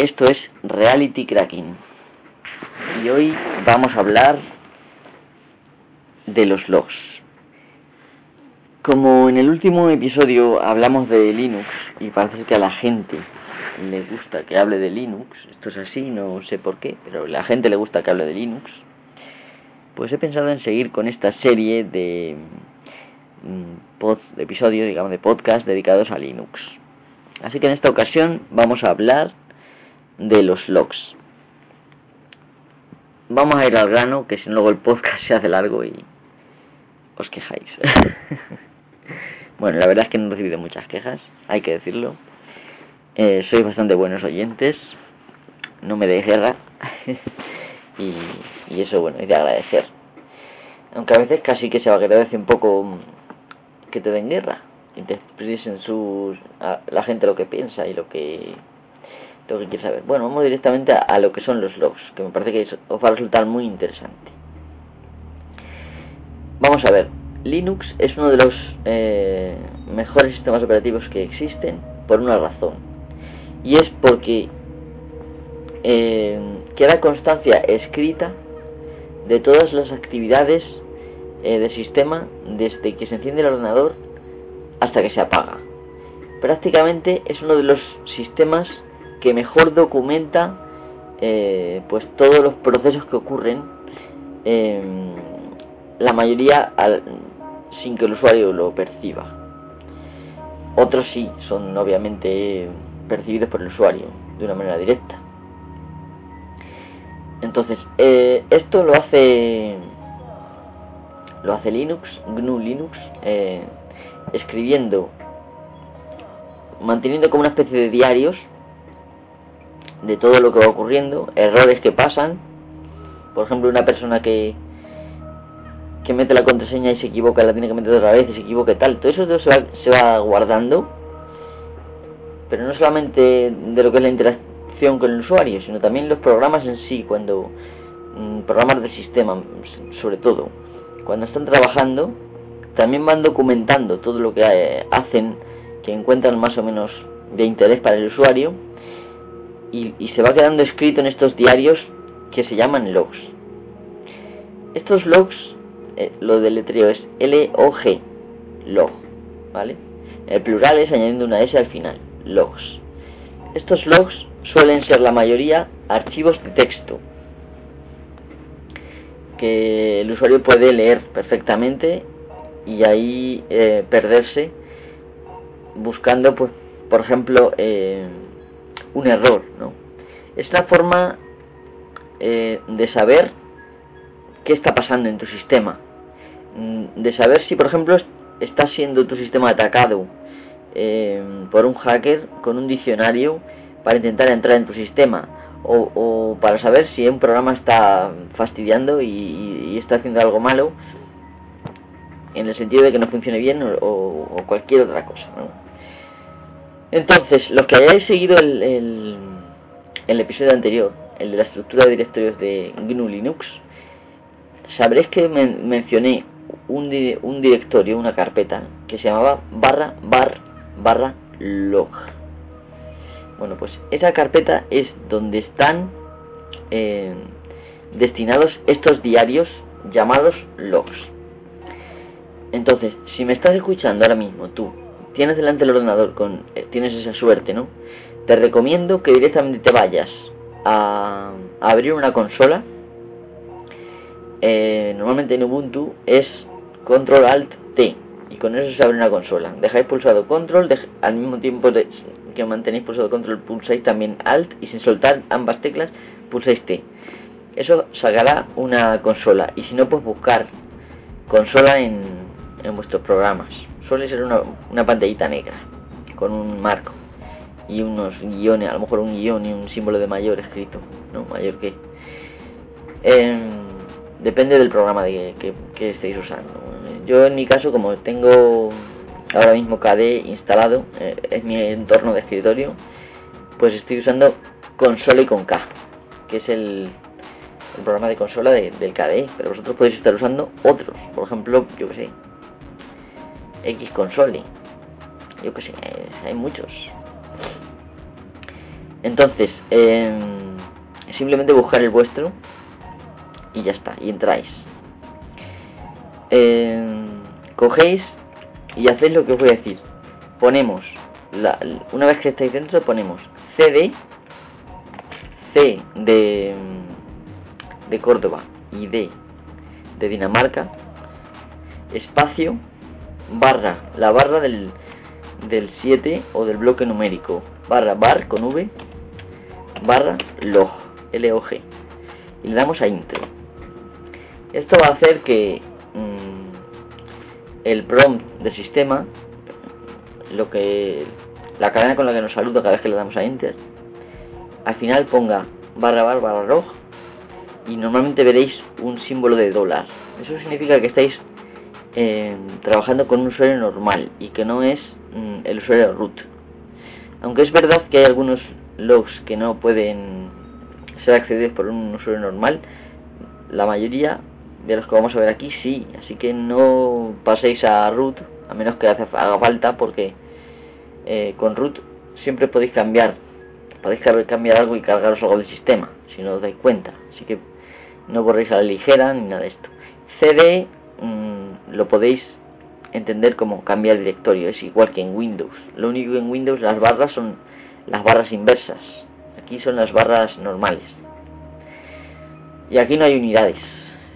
Esto es Reality Cracking. Y hoy vamos a hablar de los logs. Como en el último episodio hablamos de Linux y parece que a la gente le gusta que hable de Linux, esto es así, no sé por qué, pero a la gente le gusta que hable de Linux, pues he pensado en seguir con esta serie de, mm, pod, episodios, digamos, de podcast dedicados a Linux. Así que en esta ocasión vamos a hablar de los logs. Vamos a ir al grano, que si no luego el podcast se hace largo y os quejáis. bueno, la verdad es que no he recibido muchas quejas, hay que decirlo. Eh, sois bastante buenos oyentes, no me deis guerra. y, y, eso, bueno, es de agradecer. Aunque a veces casi que se va a agradece un poco que te den guerra y te expresen sus, a la gente lo que piensa y lo que lo que quiere saber. Bueno, vamos directamente a, lo que son los logs, que me parece que os va a resultar muy interesante. Vamos a ver, Linux es uno de los eh, mejores sistemas operativos que existen por una razón. Y es porque eh, queda constancia escrita de todas las actividades eh, del sistema desde que se enciende el ordenador hasta que se apaga. Prácticamente es uno de los sistemas que mejor documenta eh, pues todos los procesos que ocurren em, la mayoría sin que el usuario lo perciba. Otros sí son obviamente percibidos por el usuario de una manera directa. Entonces eh, esto lo hace lo hace Linux GNU Linux eh, escribiendo manteniendo como una especie de diarios de todo lo que va ocurriendo, errores que pasan, por ejemplo una persona que que mete la contraseña y se equivoca, la tiene que meter otra vez y se equivoca y tal, todo eso se va, se va guardando, pero no solamente de lo que es la interacción con el usuario, sino también los programas en sí, cuando mm, programas de sistema, sobre todo, cuando están trabajando, también van documentando todo lo que eh, hacen, que encuentran más o menos de interés para el usuario, y, se va quedando escrito en estos diarios que se llaman logs. Estos logs, eh, lo del letreo es L-O-G, log, ¿vale? El plural es añadiendo una S al final, logs. Estos logs suelen ser la mayoría archivos de texto que el usuario puede leer perfectamente y ahí eh, perderse buscando, pues, por ejemplo, eh, un error, ¿no? Es una forma eh, de saber qué está pasando en tu sistema, mm, de saber si, por ejemplo, está siendo tu sistema atacado eh, por un hacker con un diccionario para intentar entrar en tu sistema, o, para saber si un programa está fastidiando y, está haciendo algo malo, en el sentido de que no funcione bien o, o cualquier otra cosa, ¿no? Entonces, los que hayáis seguido el, el, episodio anterior, el de la estructura de directorios de GNU Linux, sabréis que mencioné un, un directorio, una carpeta, que se llamaba barra bar barra log. Bueno, pues esa carpeta es donde están eh, destinados estos diarios llamados logs. Entonces, si me estás escuchando ahora mismo, tú, tienes delante el ordenador, con eh, tienes esa suerte, ¿no? Te recomiendo que directamente te vayas a, abrir una consola. Eh, normalmente en Ubuntu es Control Alt T y con eso se abre una consola. Dejáis pulsado Control, al mismo tiempo que mantenéis pulsado Control pulsáis también Alt y sin soltar ambas teclas pulsáis T. Eso sacará una consola y si no pues buscar consola en, en vuestros programas suele ser una, una pantallita negra con un marco y unos guiones, a lo mejor un guion y un símbolo de mayor escrito, ¿no? Mayor que. Em, depende del programa de, que, que, estéis usando. Yo en mi caso, como tengo ahora mismo KDE instalado, eh, es mi entorno de escritorio, pues estoy usando Console con K, que es el, el programa de consola del KDE, pero vosotros podéis estar usando otros, por ejemplo, yo que sé, X console. Yo que sé, hay muchos. Entonces, em, simplemente buscar el vuestro y ya está, y entráis. Em, cogéis y hacéis lo que os voy a decir. Ponemos, una vez que estáis dentro, ponemos CD, C de, de Córdoba y D de Dinamarca, espacio, barra, la barra del, del 7 o del bloque numérico, barra bar con V, barra log, LOG, y le damos a intro. Esto va a hacer que mm, el prompt del sistema, lo que la cadena con la que nos saluda cada vez que le damos a enter, al final ponga barra bar barra log y normalmente veréis un símbolo de dólar. Eso significa que estáis eh, trabajando con un usuario normal y que no es mm, el usuario root. Aunque es verdad que hay algunos logs que no pueden ser accedidos por un usuario normal, la mayoría de los que vamos a ver aquí sí, así que no paséis a root a menos que haga falta porque eh, con root siempre podéis cambiar podéis cambiar algo y cargaros algo del sistema si no os dais cuenta así que no borréis a la ligera ni nada de esto cd mm, lo podéis entender como cambiar directorio es igual que en windows. Lo único que en windows las barras son las barras inversas. Aquí son las barras normales. Y aquí no hay unidades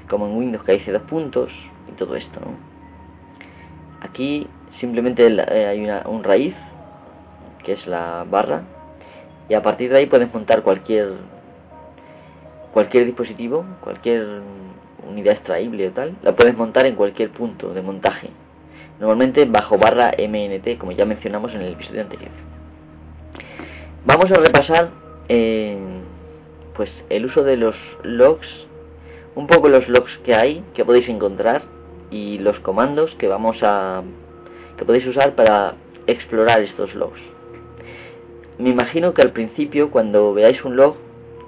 como en windows que hay dos puntos y todo esto aquí simplemente eh, hay una, un raíz que es la barra y a partir de ahí puedes montar cualquier cualquier dispositivo, cualquier unidad extraíble o tal, la puedes montar en cualquier punto de montaje. Normalmente bajo barra MNT, como ya mencionamos en el episodio anterior. Vamos a repasar eh, pues el uso de los logs, un poco los logs que hay, que podéis encontrar y los comandos que vamos a que podéis usar para explorar estos logs. Me imagino que al principio cuando veáis un log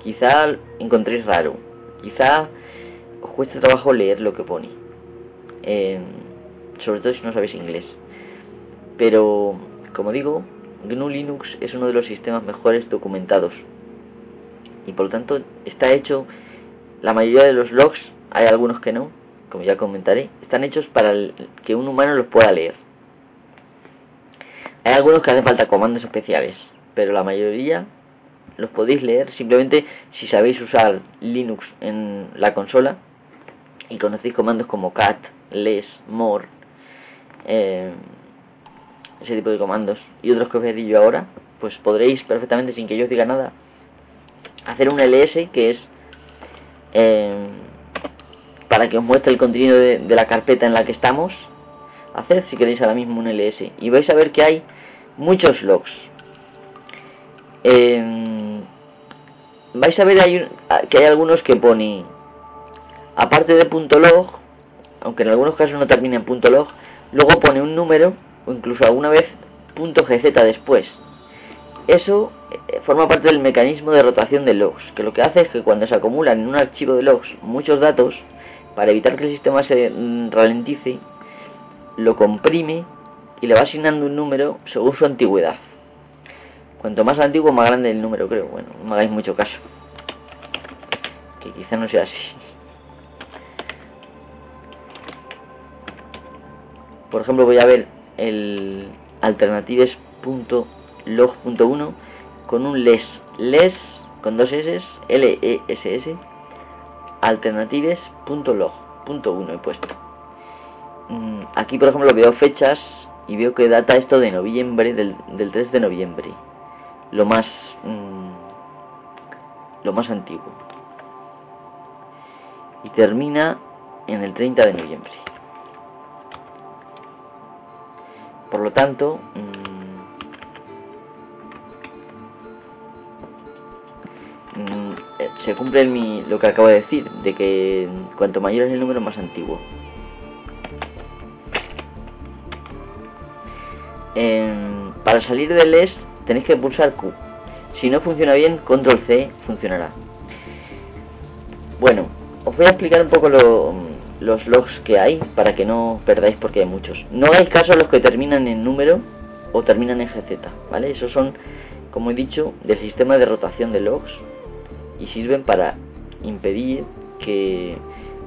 Quizá encontréis raro, quizá os cueste trabajo leer lo que pone, em, sobre todo si no sabéis inglés. Pero, como digo, GNU Linux es uno de los sistemas mejores documentados y por lo tanto está hecho, la mayoría de los logs, hay algunos que no, como ya comentaré, están hechos para que un humano los pueda leer. Hay algunos que hacen falta comandos especiales, pero la mayoría los podéis leer simplemente si sabéis usar Linux en la consola y conocéis comandos como cat, less, more, eh, ese tipo de comandos. Y otros que os voy a decir yo ahora, pues podréis perfectamente sin que yo os diga nada hacer un ls que es eh, para que os muestre el contenido de, la carpeta en la que estamos. Hacer si queréis ahora mismo un ls y vais a ver que hay muchos logs. Eh, vais a ver que hay algunos que pone, aparte de punto .log, aunque en algunos casos no termina en punto .log, luego pone un número o incluso alguna vez punto .gz después. Eso eh, forma parte del mecanismo de rotación de logs, que lo que hace es que cuando se acumulan en un archivo de logs muchos datos, para evitar que el sistema se mm, ralentice, lo comprime y le va asignando un número según su antigüedad. Cuanto más antiguo, más grande el número, creo. Bueno, no me hagáis mucho caso. Que quizá no sea así. Por ejemplo, voy a ver el alternatives.log.1 con un les. Les con dos S, L-E-S-S, alternatives.log.1 he puesto. Mm, aquí, por ejemplo, veo fechas y veo que data esto de noviembre, del, del 3 de noviembre lo más mm, lo más antiguo y termina en el 30 de noviembre por lo tanto mm, mm, se cumple lo que acabo de decir de que cuanto mayor es el número más antiguo para salir del ES tenéis que pulsar Q. Si no funciona bien, control C funcionará. Bueno, os voy a explicar un poco los logs que hay para que no perdáis porque hay muchos. No hay caso los que terminan en número o terminan en GZ, ¿vale? Esos son como he dicho, del sistema de rotación de logs y sirven para impedir que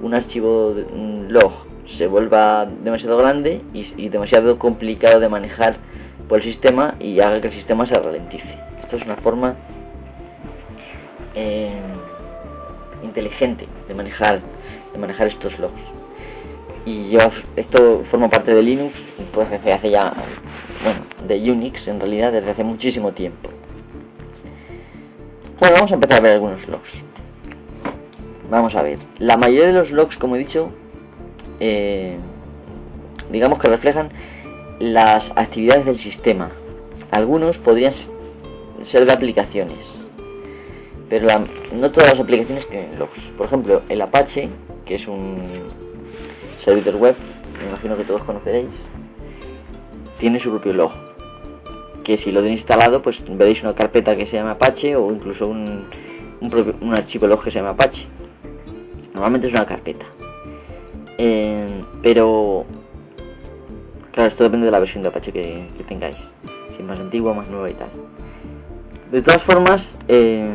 un archivo log se vuelva demasiado grande y, demasiado complicado de manejar por el sistema y haga que el sistema se ralentice. Esto es una forma eh, inteligente de manejar de manejar estos logs y yo esto forma parte de Linux pues desde hace ya bueno de Unix en realidad desde hace muchísimo tiempo. Bueno vamos a empezar a ver algunos logs. Vamos a ver. La mayoría de los logs como he dicho eh, digamos que reflejan las actividades del sistema. Algunos podrían ser de aplicaciones pero no todas las aplicaciones tienen logs. Por ejemplo el Apache que es un servidor web, me imagino que todos conoceréis, tiene su propio log. Que si lo tenéis instalado, pues veréis una carpeta que se llama Apache o incluso un, un, archivo log que se llama Apache. Normalmente es una carpeta. Eh, pero, claro, esto depende de la versión de Apache que, tengáis. Si es más antigua, más nueva y tal. De todas formas, eh,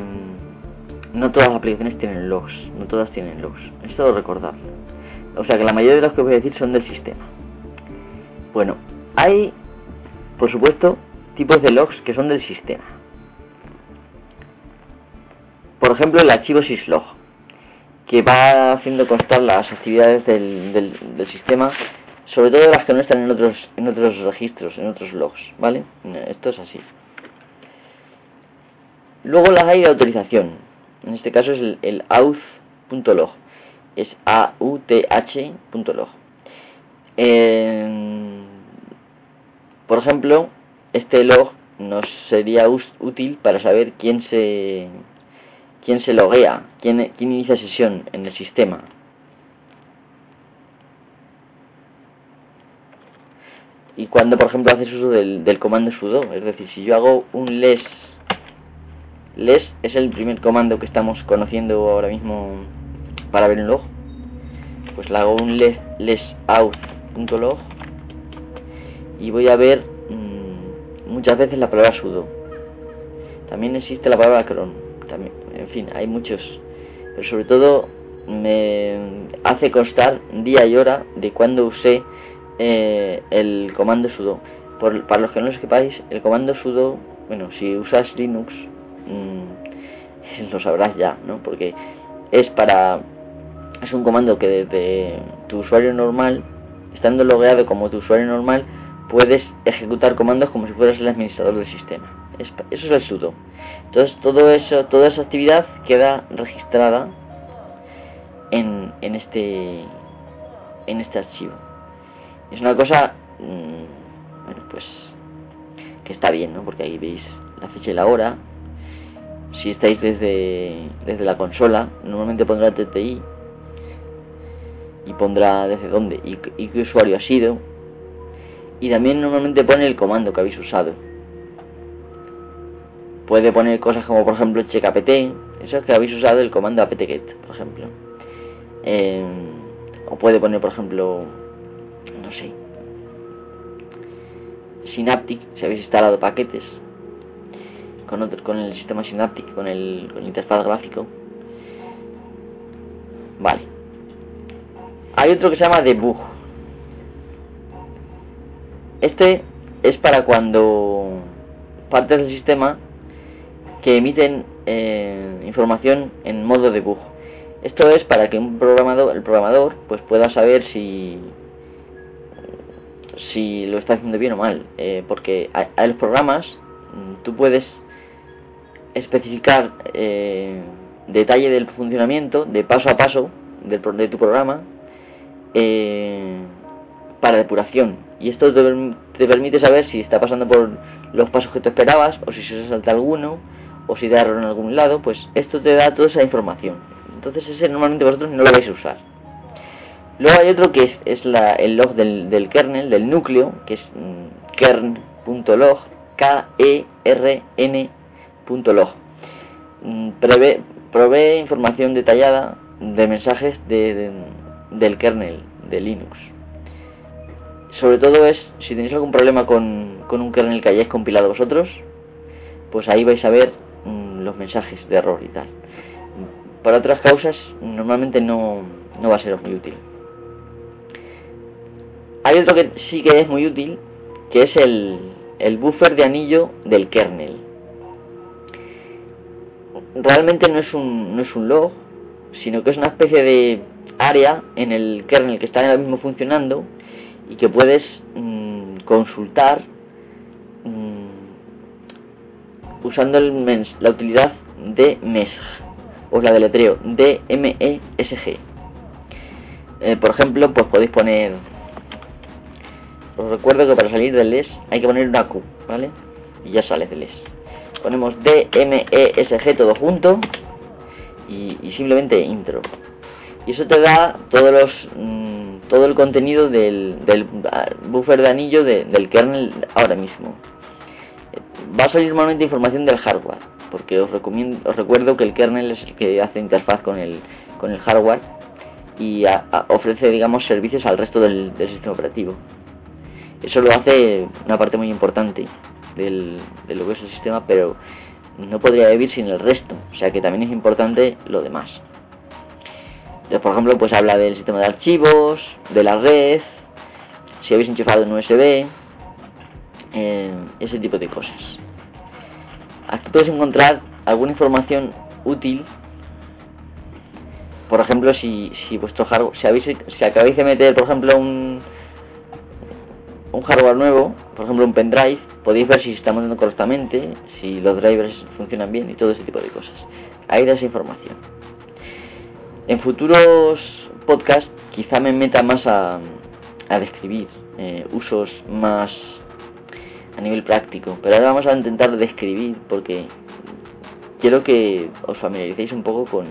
no todas las aplicaciones tienen logs. No todas tienen logs. Esto lo recordad. O sea que la mayoría de los que voy a decir son del sistema. Bueno, hay, por supuesto, tipos de logs que son del sistema. Por ejemplo, el archivo syslog, que va haciendo constar las actividades del, del, sistema, sobre todo las que no están en otros, en otros registros, en otros logs, ¿vale? Esto es así. Luego las hay de autorización. En este caso es el, el auth.log es auth.log. por ejemplo, este log nos sería útil para saber quién se quién se loguea, quién, quién inicia sesión en el sistema. Y cuando, por ejemplo, haces uso del, del comando sudo, es decir, si yo hago un les, les es el primer comando que estamos conociendo ahora mismo para ver un log, pues le hago un les, lesout.log y voy a ver mm, muchas veces la palabra sudo. También existe la palabra cron. También, en fin, hay muchos. Pero sobre todo me hace constar día y hora de cuando usé eh, el comando sudo. Por, para los que no lo sepáis, el comando sudo, bueno, si usas Linux, mmm, lo sabrás ya, ¿no? Porque es para es un comando que desde tu usuario normal, estando logueado como tu usuario normal, puedes ejecutar comandos como si fueras el administrador del sistema. Eso es el sudo. Entonces todo eso, toda esa actividad queda registrada en, en este en este archivo. Es una cosa, mm, bueno, pues que está bien, ¿no? Porque ahí veis la fecha y la hora. Si estáis desde, desde la consola, normalmente pondrá TTI y pondrá desde dónde y, qué usuario ha sido. Y también normalmente pone el comando que habéis usado. Puede poner cosas como por ejemplo checkapt eso es que habéis usado el comando apt-get por ejemplo. Em, o puede poner por ejemplo no sé Synaptic si habéis instalado paquetes con otro, con el sistema Synaptic con el, con el interfaz gráfico vale hay otro que se llama debug. Este es para cuando partes del sistema que emiten eh, información en modo debug. Esto es para que un programador, el programador, pues pueda saber si si lo está haciendo bien o mal, eh, porque a, los programas mm, tú puedes especificar eh, detalle del funcionamiento, de paso a paso de tu programa, eh, para depuración. Y esto te, permite saber si está pasando por los pasos que tú esperabas, o si se salta alguno, o si da error en algún lado, pues esto te da toda esa información. Entonces ese normalmente vosotros no lo vais a usar. Luego hay otro que es, el log del, kernel, del núcleo, que es mm, kern.log, K-E-R-N.log. Mm, provee información detallada de mensajes de del kernel de Linux. Sobre todo es, si tenéis algún problema con, con un kernel que hayáis compilado vosotros, pues ahí vais a ver mm, los mensajes de error y tal. Para otras causas normalmente no, no va a ser muy útil. Hay otro que sí que es muy útil, que es el, el buffer de anillo del kernel. Realmente no es un, no es un log, sino que es una especie de área en el kernel que está ahora mismo funcionando y que puedes mm, consultar mm, usando la utilidad de MESG, os la deletreo, D-M-E-S-G. Eh, por ejemplo, pues podéis poner, os recuerdo que para salir del LES hay que poner una Q, ¿vale? Y ya sale del LES. Ponemos D-M-E-S-G todo junto y, simplemente intro. Y eso te da todos los mm, todo el contenido del, del, buffer de anillo del kernel ahora mismo. Va a salir normalmente información del hardware, porque os, recomiendo, os recuerdo que el kernel es el que hace interfaz con el, con el hardware y ofrece, digamos, servicios al resto del, sistema operativo. Eso lo hace una parte muy importante del, de lo que es el sistema, pero no podría vivir sin el resto, o sea que también es importante lo demás. Entonces, por ejemplo, pues habla del sistema de archivos, de la red, si habéis enchufado en USB, eh, ese tipo de cosas. Aquí puedes encontrar alguna información útil. Por ejemplo, si, si vuestro hardware, si, habéis, si acabáis de meter, por ejemplo, un, un hardware nuevo, por ejemplo un pendrive, podéis ver si se está montando correctamente, si los drivers funcionan bien y todo ese tipo de cosas. Ahí da esa información. En futuros podcasts quizá me meta más a, a describir eh, usos más a nivel práctico, pero ahora vamos a intentar describir porque quiero que os familiaricéis un poco con,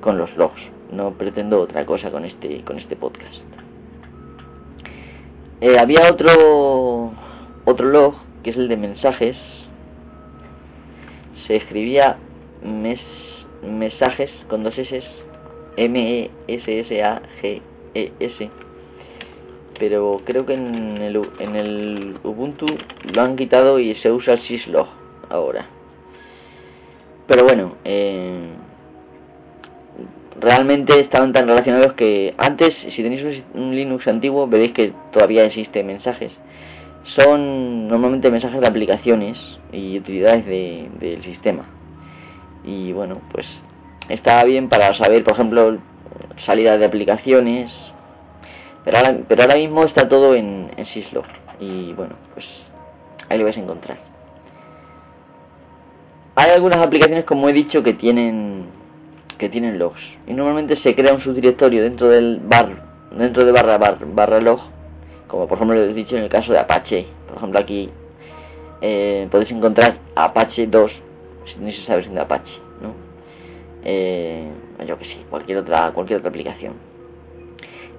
con los logs. No pretendo otra cosa con este, con este podcast. Eh, había otro otro log que es el de mensajes se escribía mes, mensajes con dos s m e pero creo que en el, en el Ubuntu lo han quitado y se usa el syslog ahora pero bueno eh, realmente estaban tan relacionados que antes, si tenéis un, Linux antiguo, veréis que todavía existe mensajes. Son normalmente mensajes de aplicaciones y utilidades del sistema. Y bueno, pues está bien para saber, por ejemplo, salidas de aplicaciones. Pero ahora, pero ahora mismo está todo en, syslog. Y bueno, pues ahí lo vais a encontrar. Hay algunas aplicaciones, como he dicho, que tienen que tienen logs y normalmente se crea un subdirectorio dentro del bar dentro de barra barra log como por ejemplo lo he dicho en el caso de Apache por ejemplo aquí eh, podéis encontrar Apache 2 si tenéis esa versión de Apache ¿no? Eh, yo que sí cualquier otra cualquier otra aplicación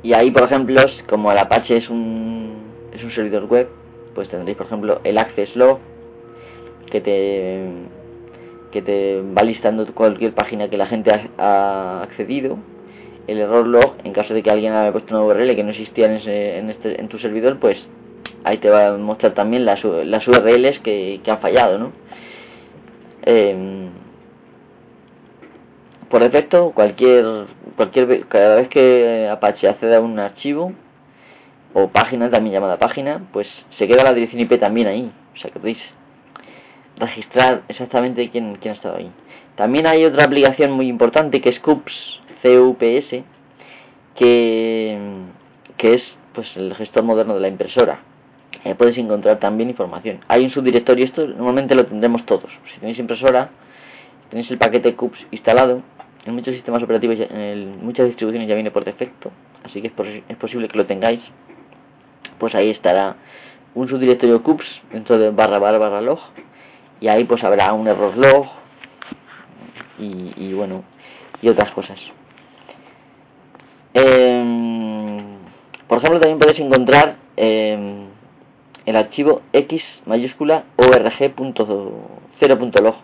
y ahí por ejemplo como el Apache es un es un servidor web pues tendréis por ejemplo el access log que te que te va listando cualquier página que la gente ha, accedido, el error log, en caso de que alguien haya puesto una URL que no existía en, en, este, en tu servidor, pues ahí te va a mostrar también las, las URLs que, que han fallado, ¿no? Em, por defecto, cualquier, cualquier, cada vez que Apache acceda a un archivo, o página, también llamada página, pues se queda la dirección IP también ahí. O sea que podéis registrar exactamente quién, quién ha estado ahí. También hay otra aplicación muy importante que es CUPS, C-U-P-S, que, que es pues el gestor moderno de la impresora. Eh, podéis encontrar también información. Hay un subdirectorio, esto normalmente lo tendremos todos. Si tenéis impresora, tenéis el paquete CUPS instalado. En muchos sistemas operativos, en muchas distribuciones ya viene por defecto, así que es, es posible que lo tengáis. Pues ahí estará un subdirectorio CUPS dentro de barra barra barra log y ahí pues habrá un error log y, bueno y otras cosas eh, por ejemplo, también podéis encontrar eh, el archivo x mayúscula org.0.log.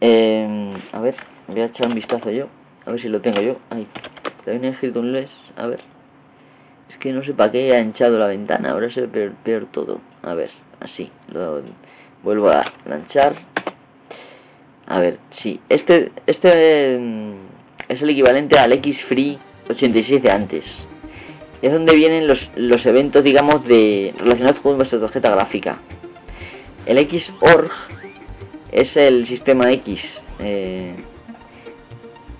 Eh, em, a ver, voy a echar un vistazo yo. A ver si lo tengo yo. Ahí. También he escrito un les. A ver. Es que no sé para qué ha hinchado la ventana. Ahora se ve peor, peor todo. A ver, así. Lo, vuelvo a lanzar. A ver, sí. Este, este es el equivalente al X free 87 antes. Es donde vienen los, los eventos, digamos, de relacionados con vuestra tarjeta gráfica. El Xorg es el sistema X. Eh,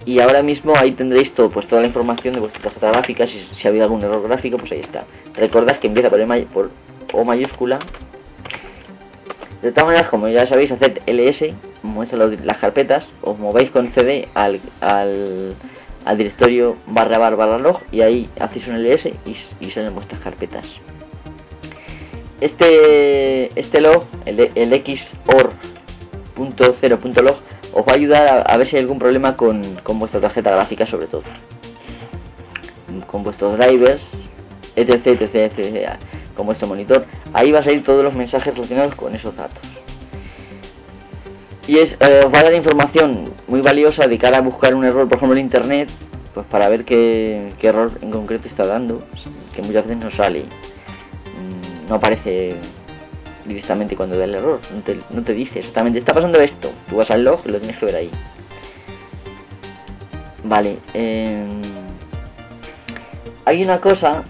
y ahora mismo ahí tendréis todo, pues toda la información de vuestra tarjeta gráfica. Si, si ha habido algún error gráfico, pues ahí está. Recordad que empieza por, el, por O mayúscula. De todas maneras, como ya sabéis, haced ls, muestra las carpetas, os movéis con cd al, al al directorio barra barra barra log y ahí hacéis un ls y, y salen vuestras carpetas. Este, este log, el, el xor.0.log, os va a ayudar a, ver si hay algún problema con, con, vuestra tarjeta gráfica sobre todo. Con vuestros drivers etc etc etc con vuestro monitor. Ahí va a salir todos los mensajes relacionados con esos datos y es, eh, os va a dar información muy valiosa de cara a buscar un error por ejemplo en internet pues para ver qué, error en concreto está dando que muchas veces no sale mm, no aparece directamente cuando da el error. No te, no te dice exactamente, está pasando esto. Tú vas al log y lo tienes que ver ahí. Vale. Em, hay una cosa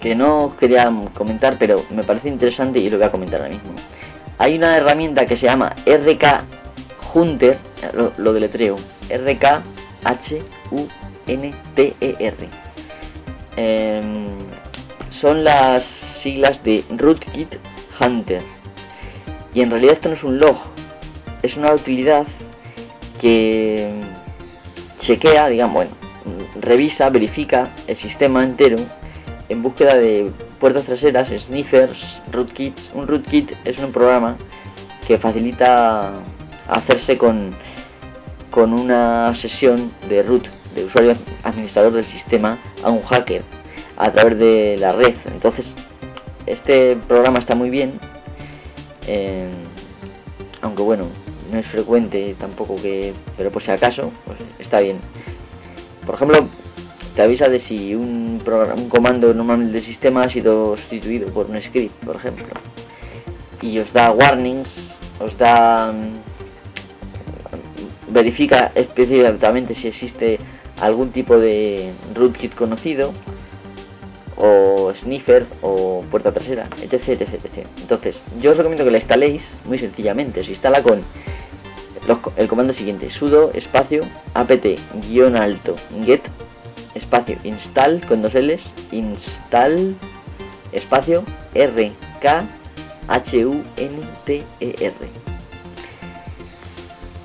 que no quería comentar, pero me parece interesante y lo voy a comentar ahora mismo. Hay una herramienta que se llama RK Hunter, lo, lo deletreo, RK H U N T E. Em, son las siglas de Rootkit Hunter. Y en realidad esto no es un log, es una utilidad que chequea, digamos, bueno, revisa, verifica el sistema entero en búsqueda de puertas traseras, sniffers, rootkits. Un rootkit es un programa que facilita hacerse con, con una sesión de root, de usuario administrador del sistema, a un hacker a través de la red. Entonces, este programa está muy bien, eh, aunque bueno, no es frecuente tampoco que, pero por si acaso, pues está bien. Por ejemplo, te avisa de si un, programa, un comando normal del sistema ha sido sustituido por un script, por ejemplo. Y os da warnings, os da... Verifica específicamente si existe algún tipo de rootkit conocido o sniffer o puerta trasera, etc, etc, etc. Entonces, yo os recomiendo que la instaléis muy sencillamente. Se instala con el comando siguiente: sudo espacio apt-alto get espacio install con dos L's install espacio r k h u n t e r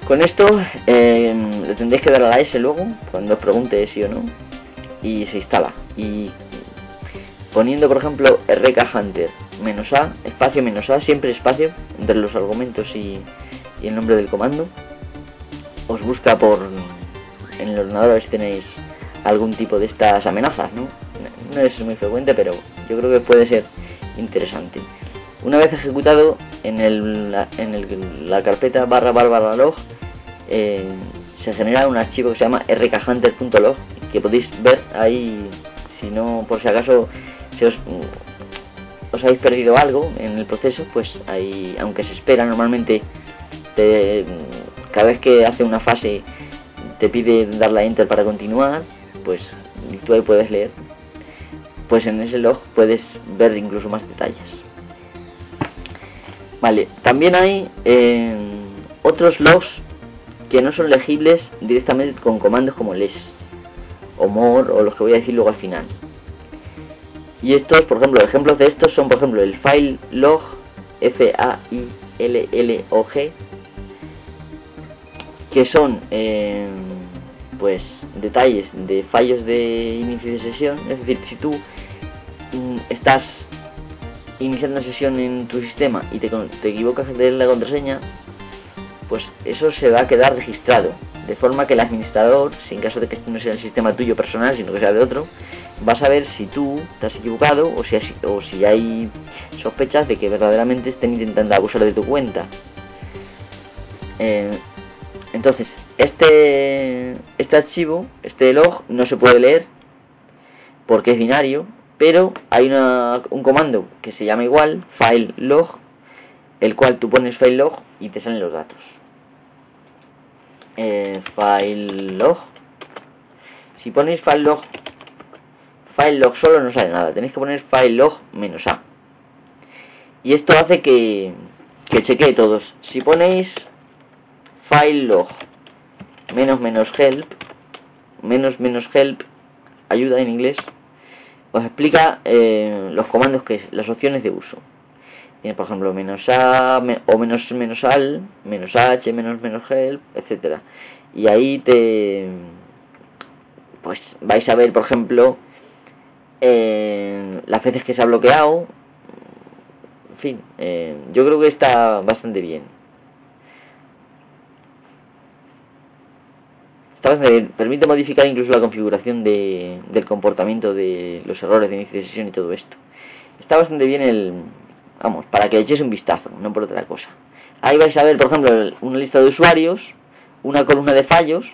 con esto eh, le tendréis que dar a la S luego cuando os pregunte si o no y se instala. Y poniendo por ejemplo rk hunter menos a espacio menos a siempre espacio entre los argumentos y, el nombre del comando os busca por en el ordenador a ver si tenéis algún tipo de estas amenazas no no es muy frecuente pero yo creo que puede ser interesante una vez ejecutado en el, en el, la carpeta barra barra, barra log eh, se genera un archivo que se llama rkhunter.log que podéis ver ahí si no por si acaso si os, os habéis perdido algo en el proceso, pues ahí, aunque se espera normalmente, cada vez que hace una fase te pide darle a enter para continuar, pues tú ahí puedes leer. Pues en ese log puedes ver incluso más detalles. Vale, también hay eh, otros logs que no son legibles directamente con comandos como les o more o los que voy a decir luego al final. Y estos, por ejemplo, ejemplos de estos son, por ejemplo, el file log, F-A-I-L-L-O-G, que son, eh, pues, detalles de fallos de inicio de sesión. Es decir, si tú mm, estás iniciando una sesión en tu sistema y te, te equivocas de la contraseña, pues eso se va a quedar registrado. De forma que el administrador, si en caso de que este no sea el sistema tuyo personal, sino que sea de otro, vas a ver si tú te has equivocado o si, o si hay sospechas de que verdaderamente estén intentando abusar de tu cuenta. Eh, entonces, este, este archivo, este log, no se puede leer porque es binario, pero hay una, un comando que se llama igual, file log, el cual tú pones file log y te salen los datos. Eh, file log. Si ponéis file log, file log solo no sale nada. Tenéis que poner file log menos a. Y esto hace que, que chequee todos. Si ponéis file log menos menos help, menos menos help, ayuda en inglés, os explica eh, los comandos que las opciones de uso. Tiene por ejemplo menos a o menos menos al, menos h, menos menos help, etcétera. Y ahí te pues vais a ver por ejemplo eh, las veces que se ha bloqueado. En fin, eh, yo creo que está bastante bien. Permite modificar incluso la configuración de, del comportamiento de los errores de inicio de sesión y todo esto. Está bastante bien el, vamos, para que le echéis un vistazo, no por otra cosa. Ahí vais a ver, por ejemplo, una lista de usuarios, una columna de fallos,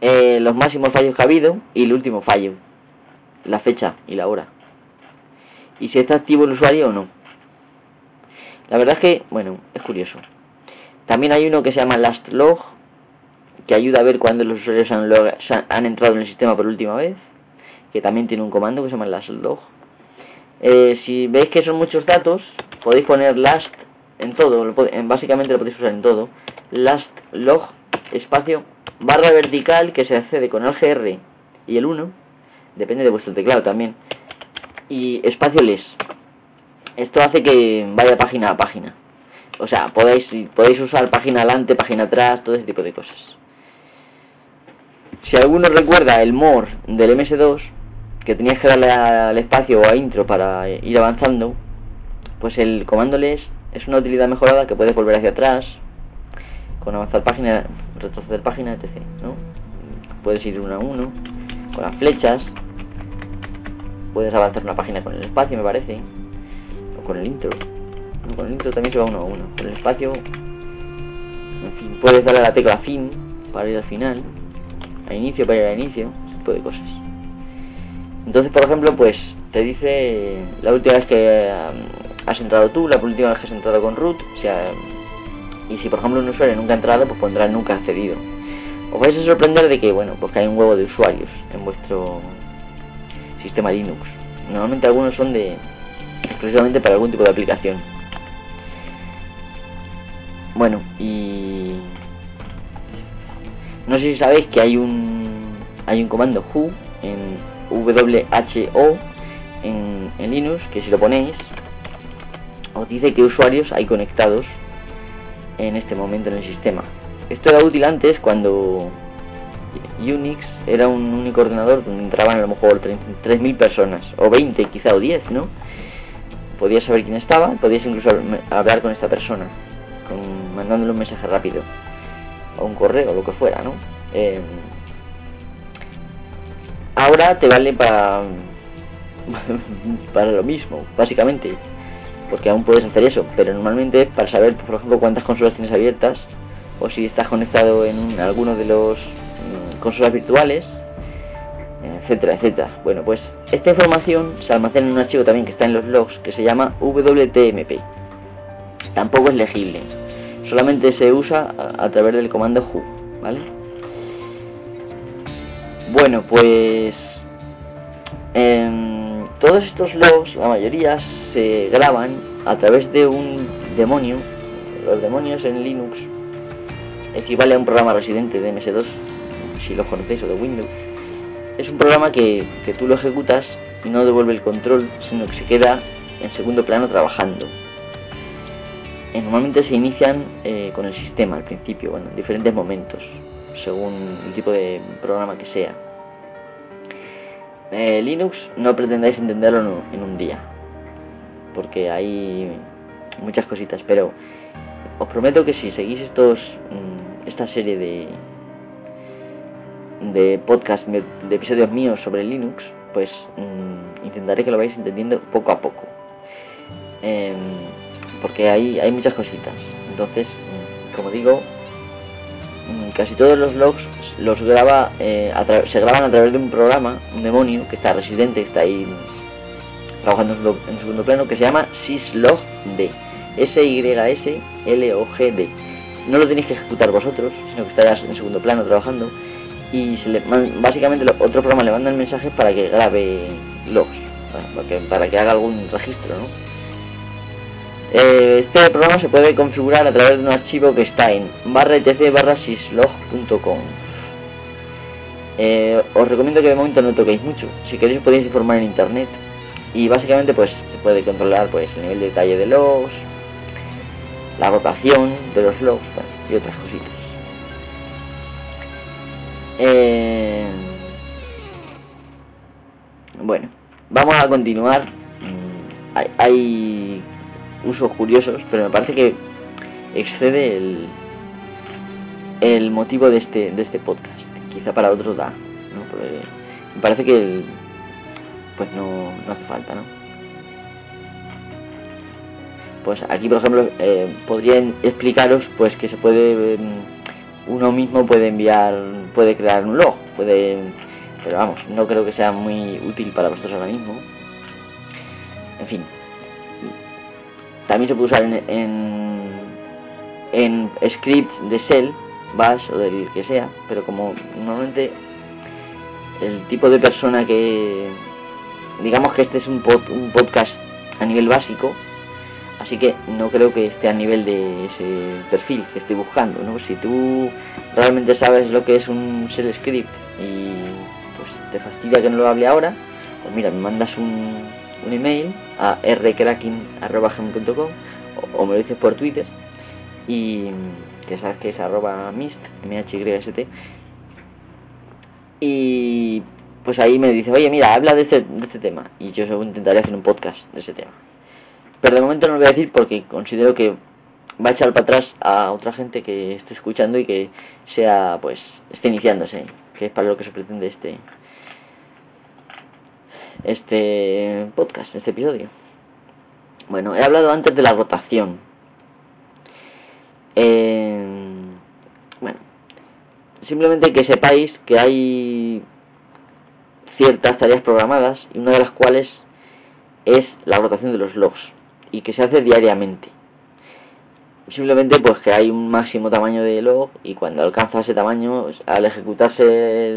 eh, los máximos fallos que ha habido y el último fallo, la fecha y la hora. Y si está activo el usuario o no. La verdad es que, bueno, es curioso. También hay uno que se llama Last Log, que ayuda a ver cuándo los usuarios han, entrado en el sistema por última vez, que también tiene un comando que se llama last log. Eh, si veis que son muchos datos, podéis poner last en todo, básicamente lo podéis usar en todo. Last log, espacio, barra vertical que se accede con el GR y el 1, depende de vuestro teclado también, y espacio les. Esto hace que vaya página a página. O sea, podéis, podéis usar página adelante, página atrás, todo ese tipo de cosas. Si alguno recuerda el more del MS2, que tenías que darle al espacio o a intro para ir avanzando, pues el comando les es una utilidad mejorada que puedes volver hacia atrás, con avanzar página, retroceder página, etc. ¿no? Puedes ir uno a uno, con las flechas, puedes avanzar una página con el espacio, me parece, o con el intro. con el intro también se va uno a uno, con el espacio, puedes darle a la tecla fin para ir al final a inicio para ir a inicio, ese tipo de cosas. Entonces, por ejemplo, pues te dice la última vez que um, has entrado tú, la última vez que has entrado con root, o sea, y si por ejemplo un usuario nunca ha entrado, pues pondrá nunca accedido. Os vais a sorprender de que, bueno, pues que hay un huevo de usuarios en vuestro sistema Linux. Normalmente algunos son de exclusivamente para algún tipo de aplicación. Bueno, y no sé si sabéis que hay un hay un comando who en who en, Linux que si lo ponéis os dice qué usuarios hay conectados en este momento en el sistema. Esto era útil antes cuando Unix era un único ordenador donde entraban a lo mejor 3.000 personas, o 20 quizá, o 10, ¿no? Podías saber quién estaba, podías incluso hablar con esta persona, con, mandándole un mensaje rápido o un correo, lo que fuera, ¿no? Eh, ahora te vale para para lo mismo, básicamente, porque aún puedes hacer eso, pero normalmente para saber, por ejemplo, cuántas consolas tienes abiertas o si estás conectado en alguno de los mm, consolas virtuales, etcétera, etcétera. Bueno, pues esta información se almacena en un archivo también que está en los logs que se llama WTMP. Tampoco es legible solamente se usa a, través del comando who, ¿vale? Bueno, pues em, todos estos logs, la mayoría, se graban a través de un demonio. Los demonios en Linux equivale a un programa residente de MS2, si lo conocéis, o de Windows. Es un programa que, que tú lo ejecutas y no devuelve el control, sino que se queda en segundo plano trabajando. Eh, normalmente se inician eh, con el sistema al principio, bueno, en diferentes momentos, según el tipo de programa que sea. Eh, Linux no pretendáis entenderlo en un día, porque hay muchas cositas, pero os prometo que si seguís estos mm, esta serie de de podcast de episodios míos sobre Linux, pues mm, intentaré que lo vayáis entendiendo poco a poco. Em, porque hay, hay muchas cositas. Entonces, como digo, casi todos los logs los graba, eh, se graban a través de un programa, un demonio que está residente, está ahí trabajando en segundo plano, que se llama syslogd. S-Y-S-L-O-G-D. No lo tenéis que ejecutar vosotros, sino que estarás en segundo plano trabajando y se le básicamente otro programa le manda el mensaje para que grabe logs, para que, para que haga algún registro, ¿no? Eh, este programa se puede configurar a través de un archivo que está en barra barra. Eh, os recomiendo que de momento no toquéis mucho. Si queréis podéis informar en internet. Y básicamente pues se puede controlar pues el nivel de detalle de logs, la rotación de los logs y otras cositas. Eh, bueno, vamos a continuar. Mm, hay, hay usos curiosos, pero me parece que excede el, el motivo de este, de este podcast. Quizá para otros da, ¿no? me parece que pues no, no hace falta, ¿no? Pues aquí, por ejemplo, eh, podrían explicaros pues que se puede em, uno mismo puede enviar, puede crear un log, puede, pero vamos, no creo que sea muy útil para vosotros ahora mismo. En fin, también se puede usar en, en, scripts de Shell, Bash o del que sea, pero como normalmente el tipo de persona que digamos que este es un, un podcast a nivel básico, así que no creo que esté a nivel de ese perfil que estoy buscando, ¿no? Si tú realmente sabes lo que es un shell script y pues te fastidia que no lo hable ahora, pues mira, me mandas un, un email a rcracking.com o, o me lo dices por Twitter y que sabes que es arroba mist, m-h-y-s-t y pues ahí me dice, oye mira, habla de este, de este tema y yo intentaré hacer un podcast de ese tema. Pero de momento no lo voy a decir porque considero que va a echar para atrás a otra gente que esté escuchando y que sea pues esté iniciándose que es para lo que se pretende este este podcast, este episodio. Bueno, he hablado antes de la rotación. Eh, bueno, simplemente que sepáis que hay ciertas tareas programadas y una de las cuales es la rotación de los logs y que se hace diariamente. Simplemente pues que hay un máximo tamaño de log y cuando alcanza ese tamaño, al ejecutarse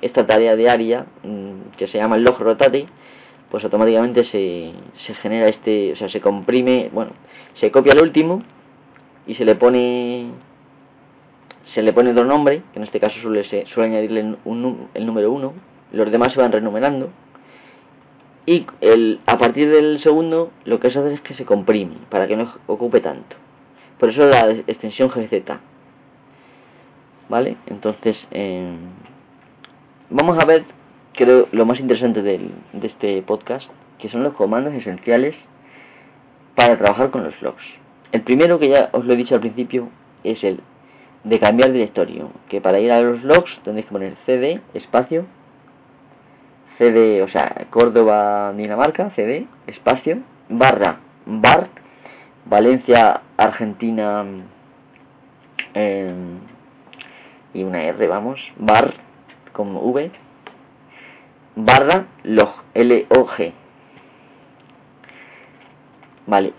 esta tarea diaria mm, que se llama el log rotate, pues automáticamente se, se genera este, o sea, se comprime, bueno, se copia el último y se le pone se le pone otro nombre, que en este caso suele, suele añadirle un, el número 1, los demás se van renumerando y el, a partir del segundo lo que se hace es que se comprime para que no ocupe tanto. Por eso la extensión GZ. ¿Vale? Entonces, eh, vamos a ver, creo, lo más interesante de este podcast, que son los comandos esenciales para trabajar con los logs. El primero, que ya os lo he dicho al principio, es el de cambiar directorio. Que para ir a los logs tenéis que poner cd, espacio, cd, o sea, Córdoba, Dinamarca, cd, espacio, barra, bar, Valencia, Argentina y una R, vamos, bar con V, barra log, L-O-G. Vale,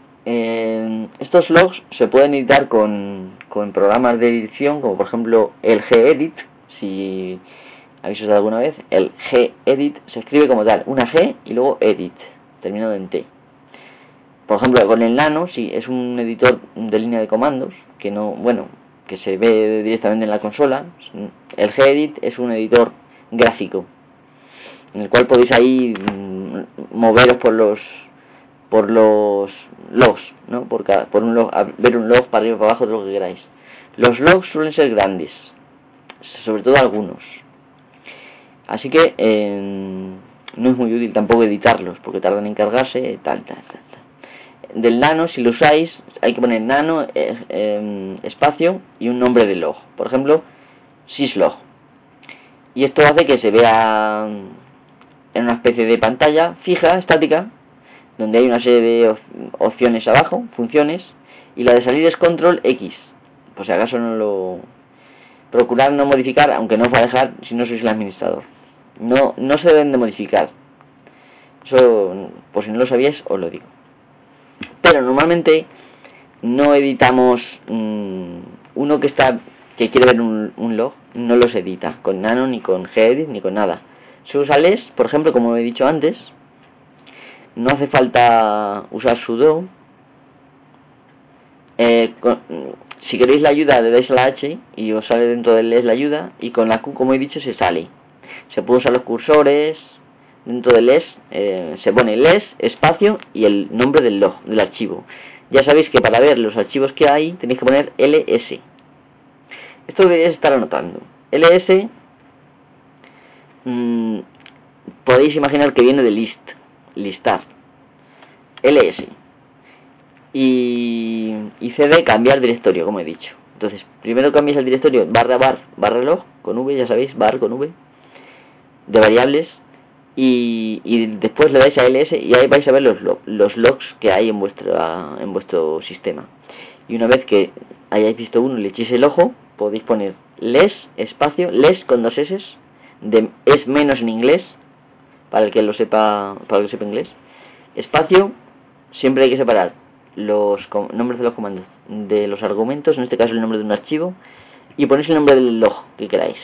estos logs se pueden editar con, con programas de edición, como por ejemplo el gedit, si habéis usado alguna vez, el gedit se escribe como tal, una G y luego edit, terminado en T. Por ejemplo, con el Nano, sí, es un editor de línea de comandos, que no, bueno, que se ve directamente en la consola. El gedit es un editor gráfico, en el cual podéis ahí mm, moveros por los por los logs, ¿no? Por, por un log, ver un log para arriba para abajo, de lo que queráis. Los logs suelen ser grandes, sobre todo algunos. Así que eh, no es muy útil tampoco editarlos, porque tardan en cargarse, tal, tal, tal del nano, si lo usáis, hay que poner nano, eh, em, espacio y un nombre de log. Por ejemplo, syslog. Y esto hace que se vea en una especie de pantalla fija, estática, donde hay una serie de opciones abajo, funciones, y la de salir es control X. Por si acaso no lo... Procurar no modificar, aunque no os va a dejar si no sois el administrador. No, no se deben de modificar. Eso, por si no lo sabíais, os lo digo. Pero normalmente no editamos mm, uno que está que quiere ver un, log, no los edita con nano ni con gedit ni con nada. Se usa les, por ejemplo, como he dicho antes. No hace falta usar sudo. Eh, si queréis la ayuda le dais a la H y os sale dentro del les la ayuda y con la Q como he dicho se sale. Se puede usar los cursores, dentro del les eh, se pone les, espacio y el nombre del log, del archivo. Ya sabéis que para ver los archivos que hay tenéis que poner ls. Esto deberíais estar anotando. ls mm, podéis imaginar que viene de list, listar. ls. Y, y cd cambiar directorio, como he dicho. Entonces, primero cambiáis el directorio barra bar barra log con v, ya sabéis, bar con v de variables y, después le dais a ls y ahí vais a ver los, los logs que hay en, vuestra, en vuestro sistema. Y una vez que hayáis visto uno y le echéis el ojo, podéis poner les, espacio, les con dos s, es menos en inglés, para el que lo sepa, para el que sepa inglés, espacio, siempre hay que separar los nombres de los comandos de los argumentos, en este caso el nombre de un archivo, y ponéis el nombre del log que queráis.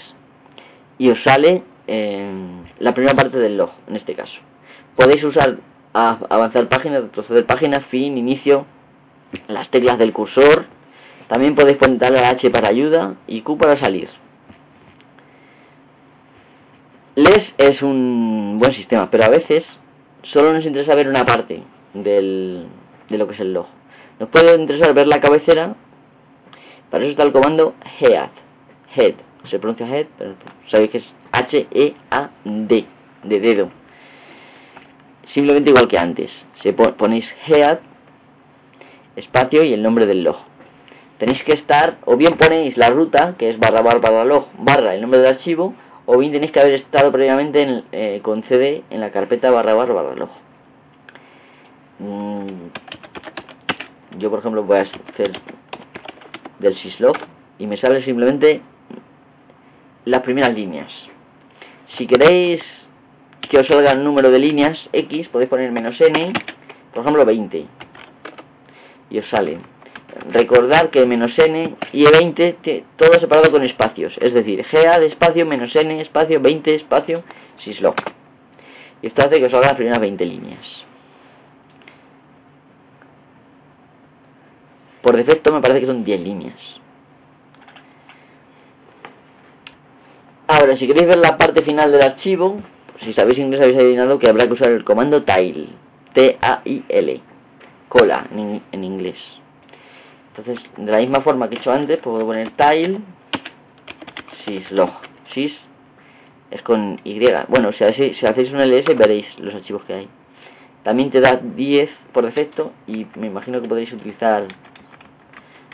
Y os sale la primera parte del log, en este caso. Podéis usar avanzar página, retroceder página, fin, inicio, las teclas del cursor. También podéis poner la H para ayuda y Q para salir. Les es un buen sistema, pero a veces solo nos interesa ver una parte del, de lo que es el log. Nos puede interesar ver la cabecera. Para eso está el comando head. Head. Se pronuncia head, pero sabéis que es H-E-A-D, de dedo. Simplemente igual que antes. Se ponéis head, espacio y el nombre del log. Tenéis que estar, o bien ponéis la ruta, que es barra barra barra log, barra el nombre del archivo, o bien tenéis que haber estado previamente eh, con CD en la carpeta barra barra barra log. Mm, yo por ejemplo voy a hacer del syslog y me sale simplemente las primeras líneas. Si queréis que os salga el número de líneas X, podéis poner menos n, por ejemplo 20. Y os sale. Recordar que menos n y 20 todo separado con espacios. Es decir, GA espacio menos n espacio 20 espacio syslog. Y esto hace que os salga las primeras 20 líneas. Por defecto me parece que son 10 líneas. Ahora, si queréis ver la parte final del archivo, si sabéis inglés habéis adivinado que habrá que usar el comando tile, T-A-I-L, cola en, inglés. Entonces, de la misma forma que he hecho antes, puedo poner tile, syslog, sys es con Y. Bueno, si si hacéis un ls veréis los archivos que hay. También te da 10 por defecto y me imagino que podréis utilizar,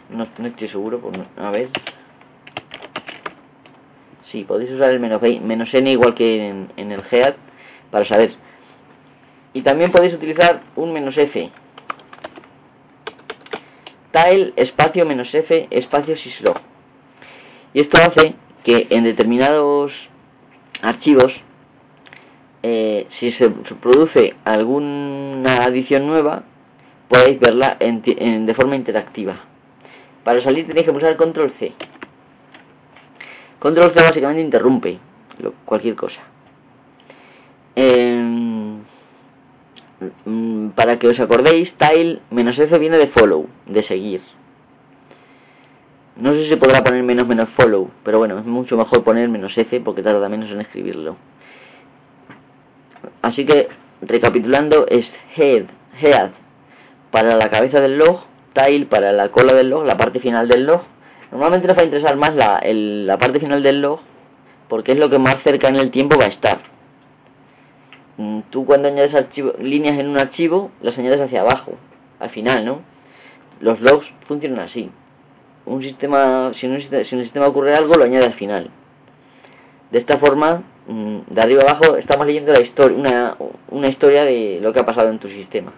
no, estoy seguro, pues, a ver, Sí, podéis usar el menos, n igual que en, el head para saber. Y también podéis utilizar un menos f. Tile espacio menos f espacio syslog. Y esto hace que en determinados archivos, eh, si se produce alguna adición nueva, podéis verla de forma interactiva. Para salir tenéis que pulsar control C. Control C básicamente interrumpe cualquier cosa. Em, mm, para que os acordéis, tile menos F viene de follow, de seguir. No sé si podrá poner menos menos follow, pero bueno, es mucho mejor poner menos F porque tarda menos en escribirlo. Así que, recapitulando, es head, head para la cabeza del log, tile para la cola del log, la parte final del log, Normalmente nos va a interesar más la, la parte final del log porque es lo que más cerca en el tiempo va a estar. Mm, tú cuando añades archivo, líneas en un archivo, las añades hacia abajo, al final, ¿no? Los logs funcionan así. Un sistema, si, un, el sistema ocurre algo, lo añade al final. De esta forma, mm, de arriba abajo, estamos leyendo la historia, una, una historia de lo que ha pasado en tu sistema.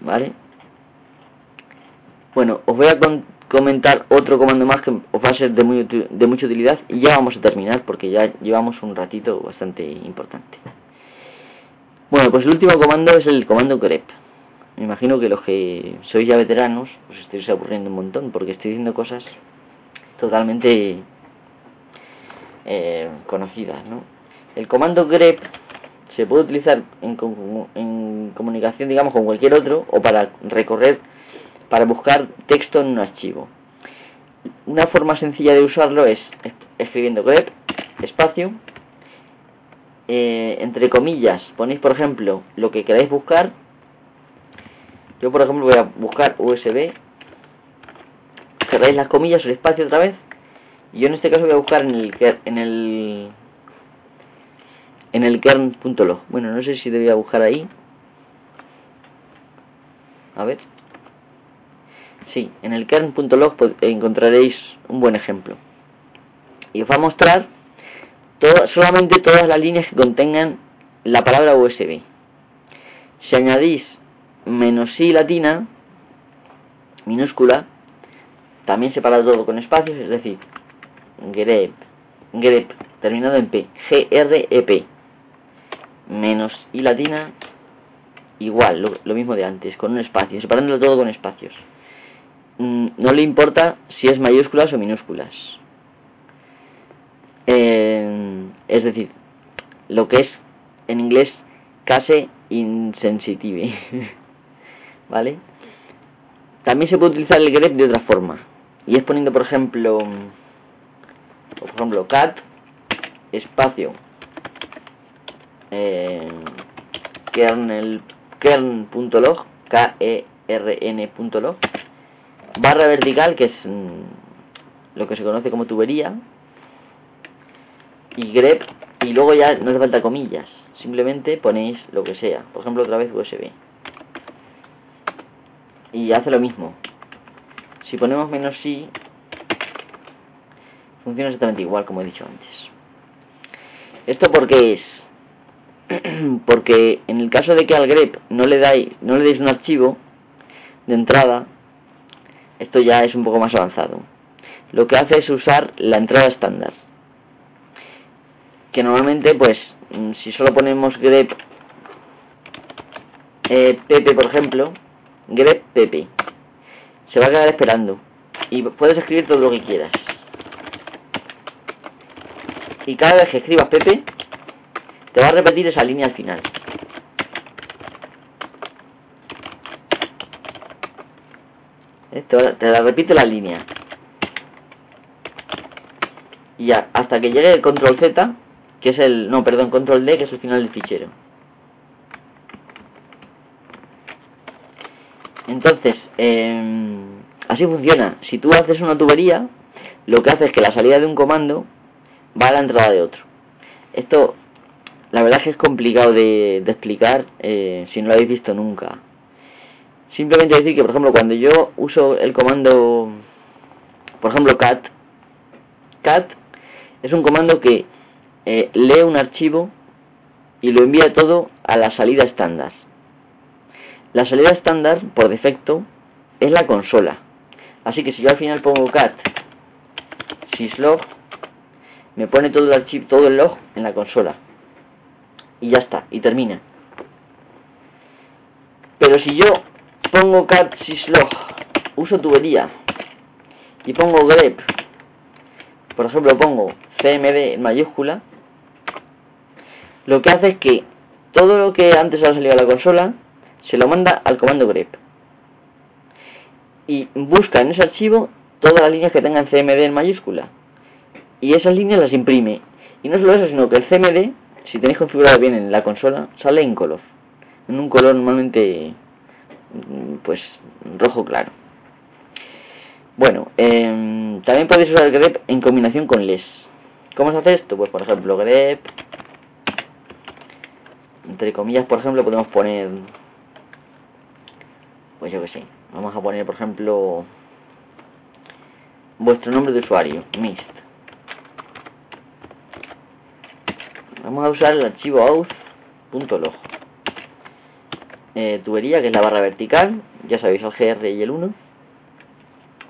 ¿Vale? Bueno, os voy a contar comentar otro comando más que os va a ser de, muy, de mucha utilidad y ya vamos a terminar porque ya llevamos un ratito bastante importante. Bueno, pues el último comando es el comando grep. me imagino que los que sois ya veteranos os estáis aburriendo un montón porque estoy diciendo cosas totalmente eh, conocidas, ¿no? El comando grep se puede utilizar en, en, comunicación, digamos, con cualquier otro o para recorrer, para buscar texto en un archivo. Una forma sencilla de usarlo es escribiendo grep, espacio, eh, entre comillas, ponéis por ejemplo lo que queráis buscar. Yo por ejemplo voy a buscar USB, cerráis las comillas, el espacio otra vez, yo en este caso voy a buscar en el en el en el kern.log. Bueno, no sé si debía buscar ahí. A ver. Sí, en el kern.log encontraréis un buen ejemplo. Y os va a mostrar solamente todas las líneas que contengan la palabra USB. Si añadís menos i latina, minúscula, también separa todo con espacios, es decir, grep, grep, terminado en p, g-r-e-p, menos i latina, igual, lo, mismo de antes, con un espacio, separándolo todo con espacios. Mm, no le importa si es mayúsculas o minúsculas. Eh, es decir, lo que es en inglés case insensitive. ¿Vale? También se puede utilizar el grep de otra forma. Y es poniendo, por ejemplo, por ejemplo, cat espacio eh, kernel kern.log k e r n.log barra vertical que es mm, lo que se conoce como tubería y grep y luego ya no hace falta comillas simplemente ponéis lo que sea. Por ejemplo otra vez USB y hace lo mismo. Si ponemos menos sí funciona exactamente igual como he dicho antes. Esto porque es porque en el caso de que al grep no le dais no le deis un archivo de entrada esto ya es un poco más avanzado. Lo que hace es usar la entrada estándar. Que normalmente pues mm, si solo ponemos grep eh, pp por ejemplo grep pp se va a quedar esperando. Y puedes escribir todo lo que quieras. Y cada vez que escribas pp te va a repetir esa línea al final te, la repite la línea y ya, hasta que llegue el control Z que es el, no, perdón, control D, que es el final del fichero. Entonces, em, así funciona. Si tú haces una tubería, lo que hace es que la salida de un comando va a la entrada de otro. Esto, la verdad es que es complicado de, explicar eh, si no lo habéis visto nunca. Simplemente decir que, por ejemplo, cuando yo uso el comando, por ejemplo, cat, cat es un comando que eh, lee un archivo y lo envía todo a la salida estándar. La salida estándar, por defecto, es la consola. Así que si yo al final pongo cat syslog, me pone todo el archivo, todo el log en la consola. Y ya está, y termina. Pero si yo pongo cat syslog, uso tubería, y pongo grep, por ejemplo pongo cmd en mayúscula, lo que hace es que todo lo que antes ha salido a la consola se lo manda al comando grep. Y busca en ese archivo todas las líneas que tengan cmd en mayúscula. Y esas líneas las imprime. Y no solo eso sino que el cmd si tenéis configurado bien en la consola sale en color. En un color normalmente pues rojo claro bueno eh, también podéis usar grep en combinación con les ¿cómo se hace esto? pues por ejemplo grep entre comillas, por ejemplo, podemos poner, pues yo que sé, vamos a poner, por ejemplo, vuestro nombre de usuario, mist. Vamos a usar el archivo auth.log. Eh, tubería, que es la barra vertical, ya sabéis, el GR y el 1.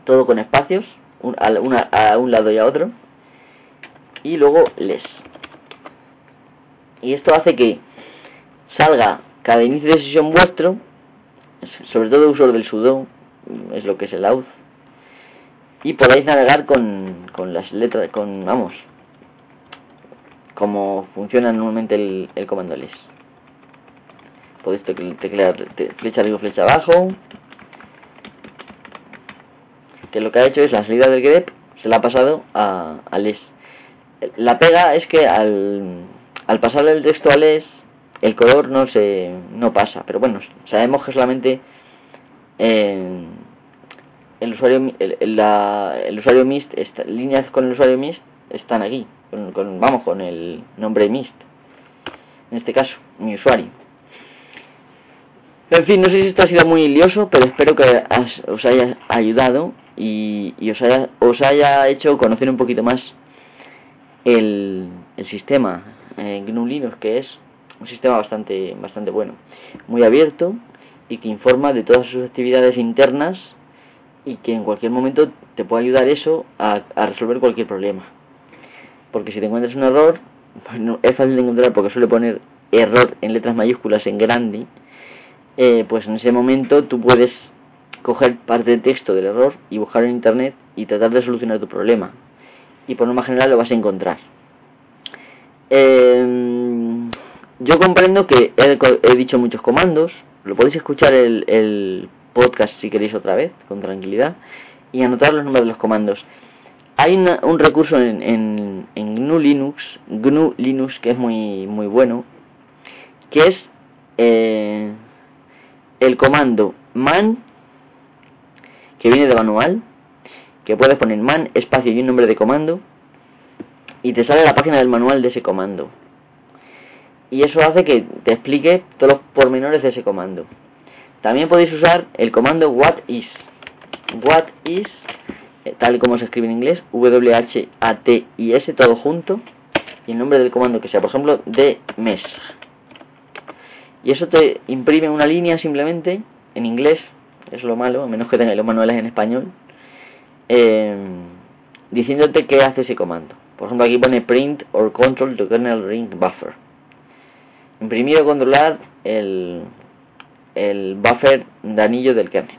Todo con espacios, a, un lado y a otro. Y luego les. Y esto hace que salga cada inicio de sesión vuestro, sobre todo uso del sudo, es lo que es el auth, y podéis navegar con, con las letras, con, vamos, como funciona normalmente el, el comando ls. Podéis teclear flecha arriba, flecha abajo, que lo que ha hecho es la salida del grep, se la ha pasado a, a les. La pega es que al, al pasarle el texto a les, el color no se no pasa, pero bueno, sabemos que solamente el usuario el, la, el usuario mist líneas con el usuario mist están aquí con, vamos con el nombre mist. En este caso mi usuario en fin no sé si esto ha sido muy lioso pero espero que os haya ayudado y, os haya os haya hecho conocer un poquito más el, sistema eh, GNU Linux que es un sistema bastante bastante bueno muy abierto y que informa de todas sus actividades internas y que en cualquier momento te puede ayudar eso a, resolver cualquier problema. Porque si te encuentras un error, es fácil de encontrar porque suele poner error en letras mayúsculas en grande, eh, pues en ese momento tú puedes coger parte del texto del error y buscarlo en internet y tratar de solucionar tu problema. Y por norma general lo vas a encontrar. Eh, yo comprendo que he dicho muchos comandos, lo podéis escuchar el, el podcast si queréis otra vez, con tranquilidad, y anotar los nombres de los comandos. Hay un recurso en, en, GNU Linux, GNU Linux, que es muy, muy bueno, que es eh, el comando man, que viene de manual, que puedes poner man, espacio y un nombre de comando, y te sale la página del manual de ese comando y eso hace que te explique todos los pormenores de ese comando. También podéis usar el comando what is. What is, eh, tal como se escribe en inglés, W-H-A-T-I-S, todo junto, y el nombre del comando que sea, por ejemplo, de mes. Y eso te imprime una línea simplemente en inglés, es lo malo, a menos que tengáis los manuales en español, eh, diciéndote qué hace ese comando. Por ejemplo, aquí pone print or control the kernel ring buffer imprimir o controlar el, el buffer de anillo del kernel.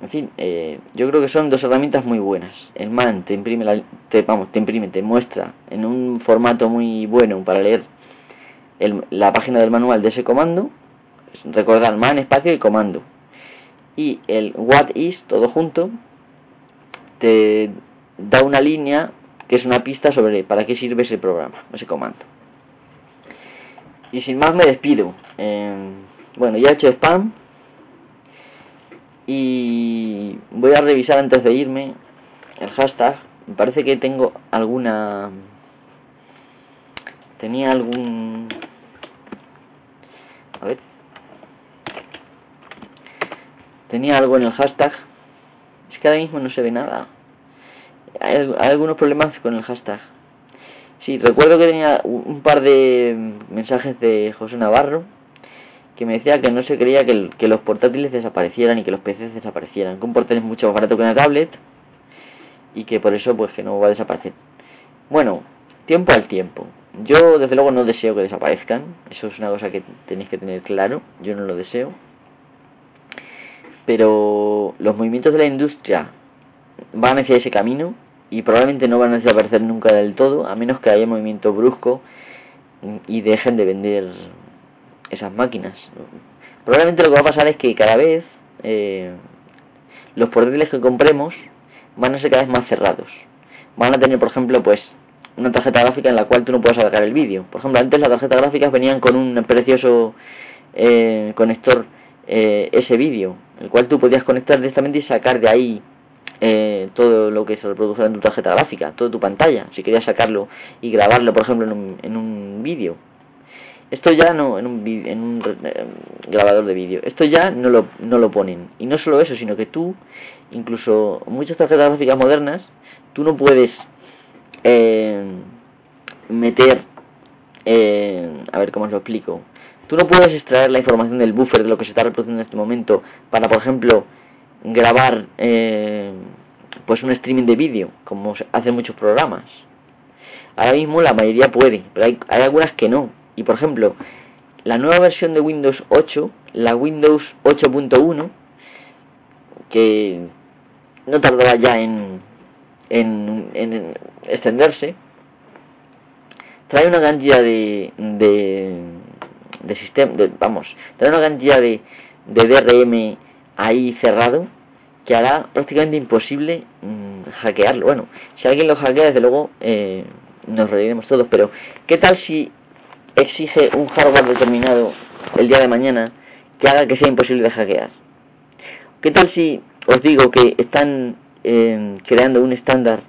En fin, eh, yo creo que son dos herramientas muy buenas. El man te imprime, la, te, vamos, te imprime, te muestra en un formato muy bueno para leer el, la página del manual de ese comando. Recordar man, espacio y comando. Y el what is, todo junto, te da una línea que es una pista sobre para qué sirve ese programa, ese comando. Y sin más me despido. Eh, bueno, ya he hecho spam. Y voy a revisar antes de irme el hashtag. Me parece que tengo alguna... Tenía algún... A ver. Tenía algo en el hashtag. Es que ahora mismo no se ve nada. hay algunos problemas con el hashtag. Sí, recuerdo que tenía un par de mensajes de José Navarro que me decía que no se creía que, los portátiles desaparecieran y que los PCs desaparecieran, que un portátil es mucho más barato que una tablet y que por eso pues que no va a desaparecer. Bueno, tiempo al tiempo. Yo desde luego no deseo que desaparezcan, eso es una cosa que tenéis que tener claro, yo no lo deseo. Pero los movimientos de la industria van hacia ese camino y probablemente no van a desaparecer nunca del todo, a menos que haya movimiento brusco y dejen de vender esas máquinas. Probablemente lo que va a pasar es que cada vez eh, los portátiles que compremos van a ser cada vez más cerrados. Van a tener, por ejemplo, pues una tarjeta gráfica en la cual tú no puedes sacar el vídeo. Por ejemplo, antes las tarjetas gráficas venían con un precioso eh, conector eh, ese vídeo, el cual tú podías conectar directamente y sacar de ahí eh, todo lo que se reproduce en tu tarjeta gráfica, toda tu pantalla, si querías sacarlo y grabarlo, por ejemplo, en un, en un vídeo. Esto ya no, en un, en un eh, grabador de vídeo, esto ya no lo, no lo ponen. Y no solo eso, sino que tú, incluso muchas tarjetas gráficas modernas, tú no puedes eh, meter, a ver cómo os lo explico, tú no puedes extraer la información del buffer de lo que se está reproduciendo en este momento para, por ejemplo, grabar eh, pues un streaming de vídeo, como hacen muchos programas. Ahora mismo la mayoría puede, pero hay, hay algunas que no. Y por ejemplo, la nueva versión de Windows 8 la Windows 8.1, que no tardaba ya en, en, en extenderse, trae una cantidad de, de, de sistema, vamos, trae una cantidad de, de DRM ahí cerrado que hará prácticamente imposible mm, hackearlo. Bueno, si alguien lo hackea, desde luego eh, nos reiremos todos, pero ¿qué tal si exige un hardware determinado el día de mañana que haga que sea imposible de hackear? ¿Qué tal si os digo que están eh, creando un estándar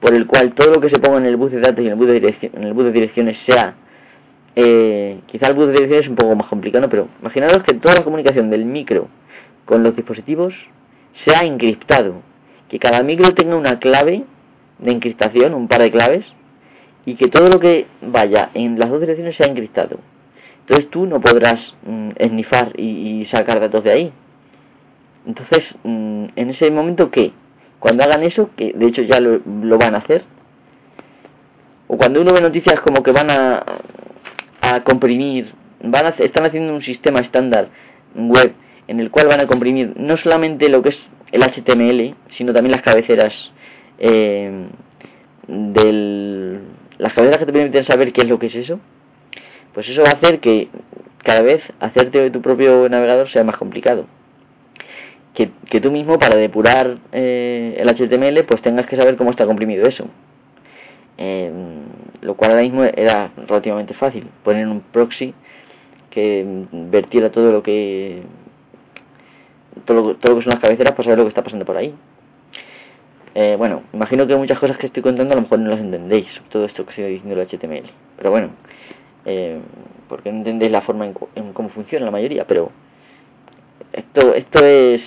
por el cual todo lo que se ponga en el bus de datos y en el bus de, direcciones sea eh, quizá el bus de direcciones es un poco más complicado, pero imaginaros que toda la comunicación del micro con los dispositivos sea encriptado, que cada micro tenga una clave de encriptación, un par de claves, y que todo lo que vaya en las dos direcciones sea encriptado. Entonces tú no podrás mm, esnifar y, sacar datos de ahí. Entonces, mm, en ese momento, ¿qué? Cuando hagan eso, que de hecho ya lo, van a hacer, o cuando uno ve noticias como que van a, a comprimir, van a, están haciendo un sistema estándar web en el cual van a comprimir no solamente lo que es el HTML, sino también las cabeceras eh, del las cabeceras que te permiten saber qué es lo que es eso, pues eso va a hacer que cada vez hacerte tu propio navegador sea más complicado. Que, que tú mismo para depurar eh, el HTML pues tengas que saber cómo está comprimido eso. Eh, lo cual ahora mismo era relativamente fácil, poner un proxy que vertiera todo lo que todo lo, que son las cabeceras para saber lo que está pasando por ahí. Eh, bueno, imagino que muchas cosas que estoy contando a lo mejor no las entendéis, todo esto que estoy diciendo el HTML. Pero bueno, eh, porque no entendéis la forma en, cómo funciona la mayoría, pero esto esto es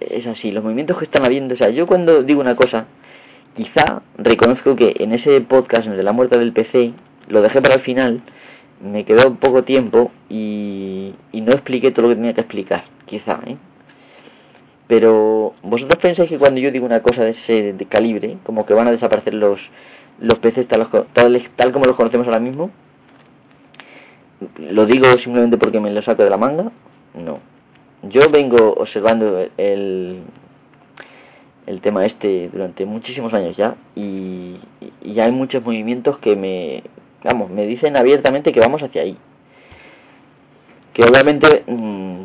es así, los movimientos que están habiendo, o sea, yo cuando digo una cosa, quizá reconozco que en ese podcast de la muerte del PC, lo dejé para el final, me quedó poco tiempo y, y no expliqué todo lo que tenía que explicar, quizá, ¿eh? Pero vosotros pensáis que cuando yo digo una cosa de ese de calibre, como que van a desaparecer los, los peces tal, tal, como los conocemos ahora mismo, lo digo simplemente porque me lo saco de la manga, no. Yo vengo observando el, el tema este durante muchísimos años ya y, y hay muchos movimientos que me, vamos, me dicen abiertamente que vamos hacia ahí. Que obviamente mm,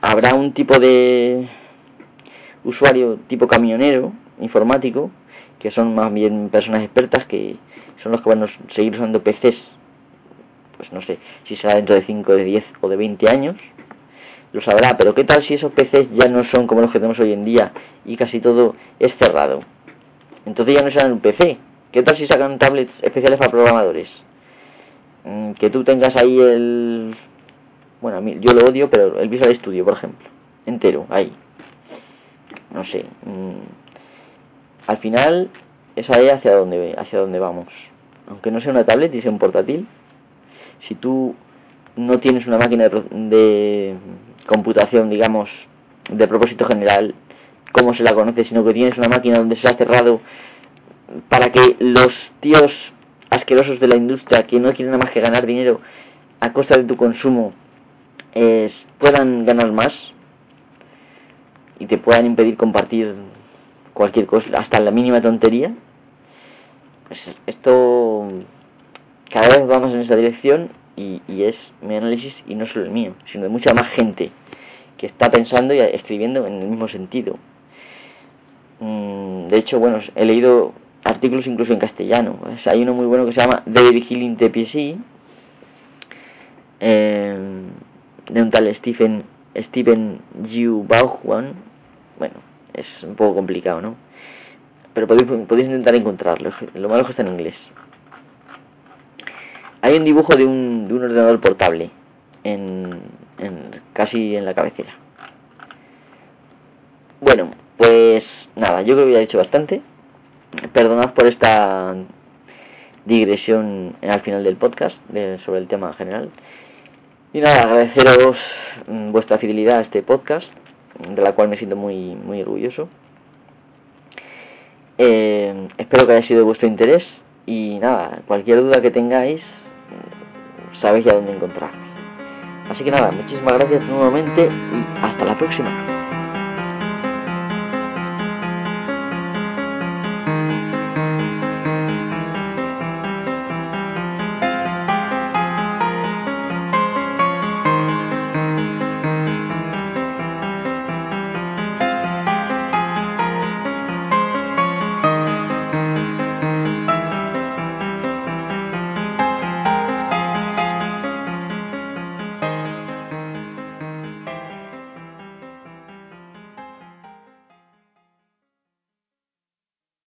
habrá un tipo de usuario tipo camionero informático que son más bien personas expertas que son los que van a seguir usando PCs pues no sé si será dentro de 5, de 10 o de 20 años lo sabrá, pero ¿qué tal si esos PCs ya no son como los que tenemos hoy en día y casi todo es cerrado? Entonces ya no serán un PC. ¿Qué tal si sacan tablets especiales para programadores? Mm, que tú tengas ahí el bueno, a yo lo odio, pero el Visual Studio, por ejemplo, entero, ahí. No sé. Mm, al final, esa es hacia dónde, hacia dónde vamos. Aunque no sea una tablet y sea un portátil, si tú no tienes una máquina de, de computación, digamos, de propósito general, como se la conoce, sino que tienes una máquina donde se ha cerrado para que los tíos asquerosos de la industria que no quieren nada más que ganar dinero a costa de tu consumo puedan ganar más y te puedan impedir compartir cualquier cosa, hasta la mínima tontería, pues esto cada vez vamos en esa dirección y, es mi análisis y no solo el mío, sino de mucha más gente que está pensando y escribiendo en el mismo sentido. Mm, de hecho, bueno, he leído artículos incluso en castellano. hay uno muy bueno que se llama David Healing TPC, eh, de un tal Stephen Stephen Yu Bauhuan. Bueno, es un poco complicado, ¿no? Pero podéis, podéis intentar encontrarlo. Lo malo es que está en inglés. Hay un dibujo de un, de un ordenador portable en, en casi en la cabecera. Bueno, pues nada, yo creo que ya he dicho bastante. Perdonad por esta digresión al final del podcast sobre el tema general. Y nada, agradeceros mm, vuestra fidelidad a este podcast, de la cual me siento muy, muy orgulloso. Eh, espero que haya sido de vuestro interés y nada, cualquier duda que tengáis, sabéis ya dónde encontrarme. Así que nada, muchísimas gracias nuevamente y hasta la próxima.